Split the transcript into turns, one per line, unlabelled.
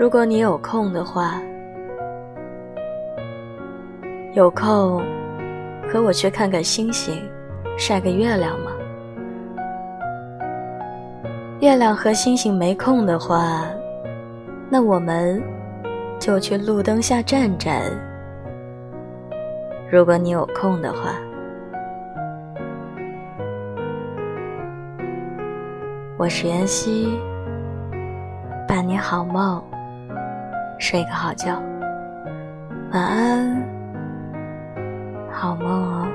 如果你有空的话，有空和我去看看星星，晒个月亮吗？月亮和星星没空的话，那我们就去路灯下站站。如果你有空的话，我是妍希，伴你好梦。睡个好觉，晚安，好梦哦。